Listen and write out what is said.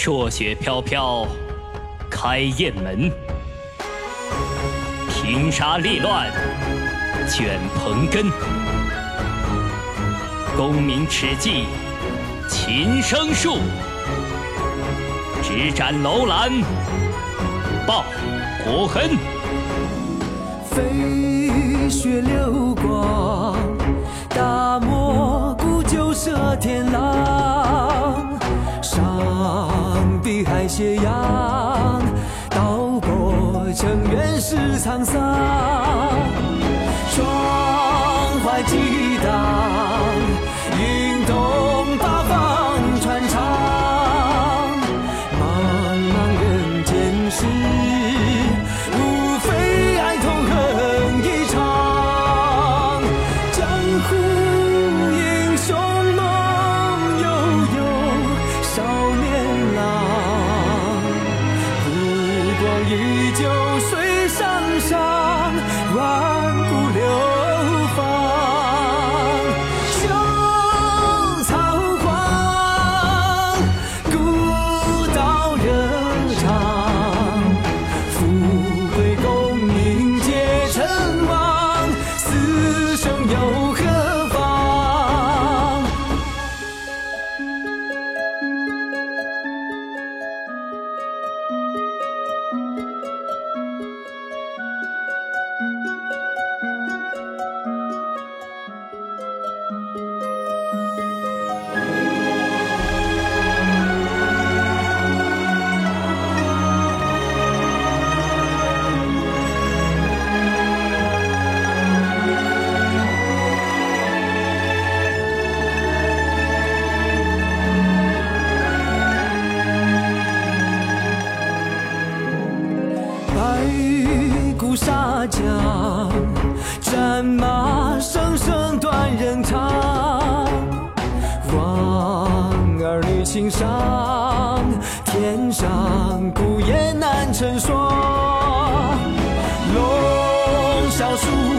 朔雪飘飘，开雁门；平沙立乱，卷蓬根。功名齿迹，琴声树；直斩楼兰，报国恨。飞雪流光，大漠孤酒射天碧海斜阳，刀过尘缘是沧桑。壮怀激上战马声声断人肠望儿女情长天上孤雁难成双。龙啸处